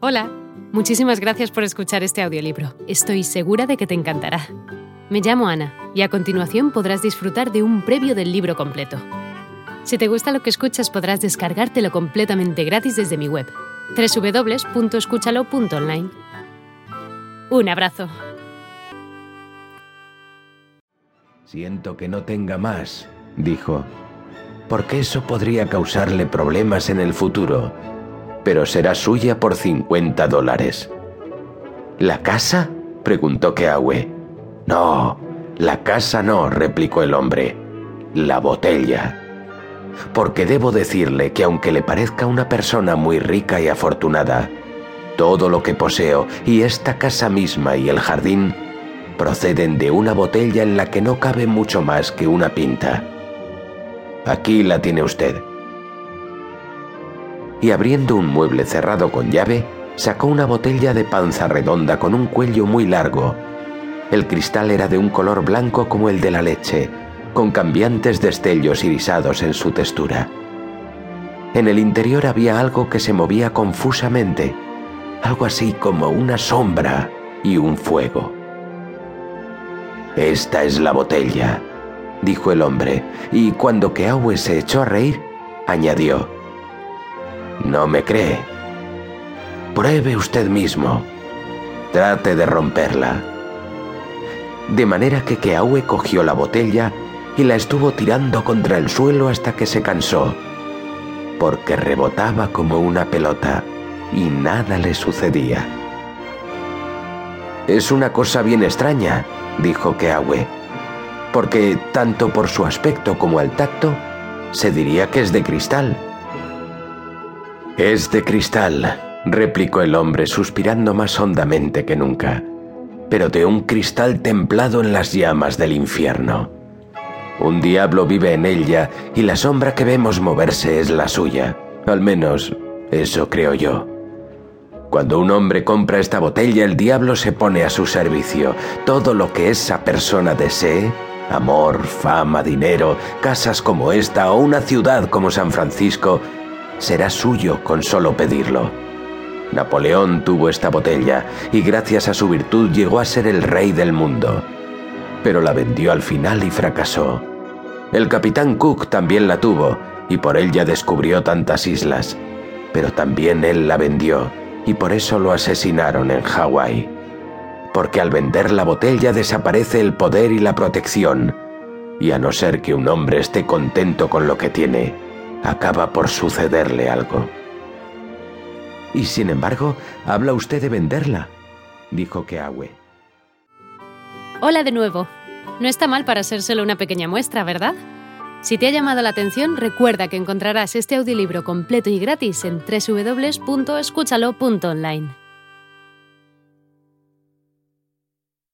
Hola, muchísimas gracias por escuchar este audiolibro. Estoy segura de que te encantará. Me llamo Ana y a continuación podrás disfrutar de un previo del libro completo. Si te gusta lo que escuchas podrás descargártelo completamente gratis desde mi web, www.escúchalo.online. Un abrazo. Siento que no tenga más, dijo, porque eso podría causarle problemas en el futuro pero será suya por 50 dólares. ¿La casa? preguntó Keawe. No, la casa no, replicó el hombre. La botella. Porque debo decirle que aunque le parezca una persona muy rica y afortunada, todo lo que poseo y esta casa misma y el jardín proceden de una botella en la que no cabe mucho más que una pinta. Aquí la tiene usted y abriendo un mueble cerrado con llave, sacó una botella de panza redonda con un cuello muy largo. El cristal era de un color blanco como el de la leche, con cambiantes destellos irisados en su textura. En el interior había algo que se movía confusamente, algo así como una sombra y un fuego. Esta es la botella, dijo el hombre, y cuando Keawe se echó a reír, añadió, ¿No me cree? Pruebe usted mismo. Trate de romperla. De manera que Keawe cogió la botella y la estuvo tirando contra el suelo hasta que se cansó, porque rebotaba como una pelota y nada le sucedía. Es una cosa bien extraña, dijo Keawe, porque tanto por su aspecto como al tacto, se diría que es de cristal. Es de cristal, replicó el hombre suspirando más hondamente que nunca, pero de un cristal templado en las llamas del infierno. Un diablo vive en ella y la sombra que vemos moverse es la suya. Al menos, eso creo yo. Cuando un hombre compra esta botella, el diablo se pone a su servicio. Todo lo que esa persona desee, amor, fama, dinero, casas como esta o una ciudad como San Francisco, será suyo con solo pedirlo. Napoleón tuvo esta botella y gracias a su virtud llegó a ser el rey del mundo. Pero la vendió al final y fracasó. El capitán Cook también la tuvo y por ella descubrió tantas islas. Pero también él la vendió y por eso lo asesinaron en Hawái. Porque al vender la botella desaparece el poder y la protección. Y a no ser que un hombre esté contento con lo que tiene, acaba por sucederle algo. Y sin embargo, habla usted de venderla, dijo Keawe. Hola de nuevo. No está mal para ser solo una pequeña muestra, ¿verdad? Si te ha llamado la atención, recuerda que encontrarás este audiolibro completo y gratis en www.escúchalo.online.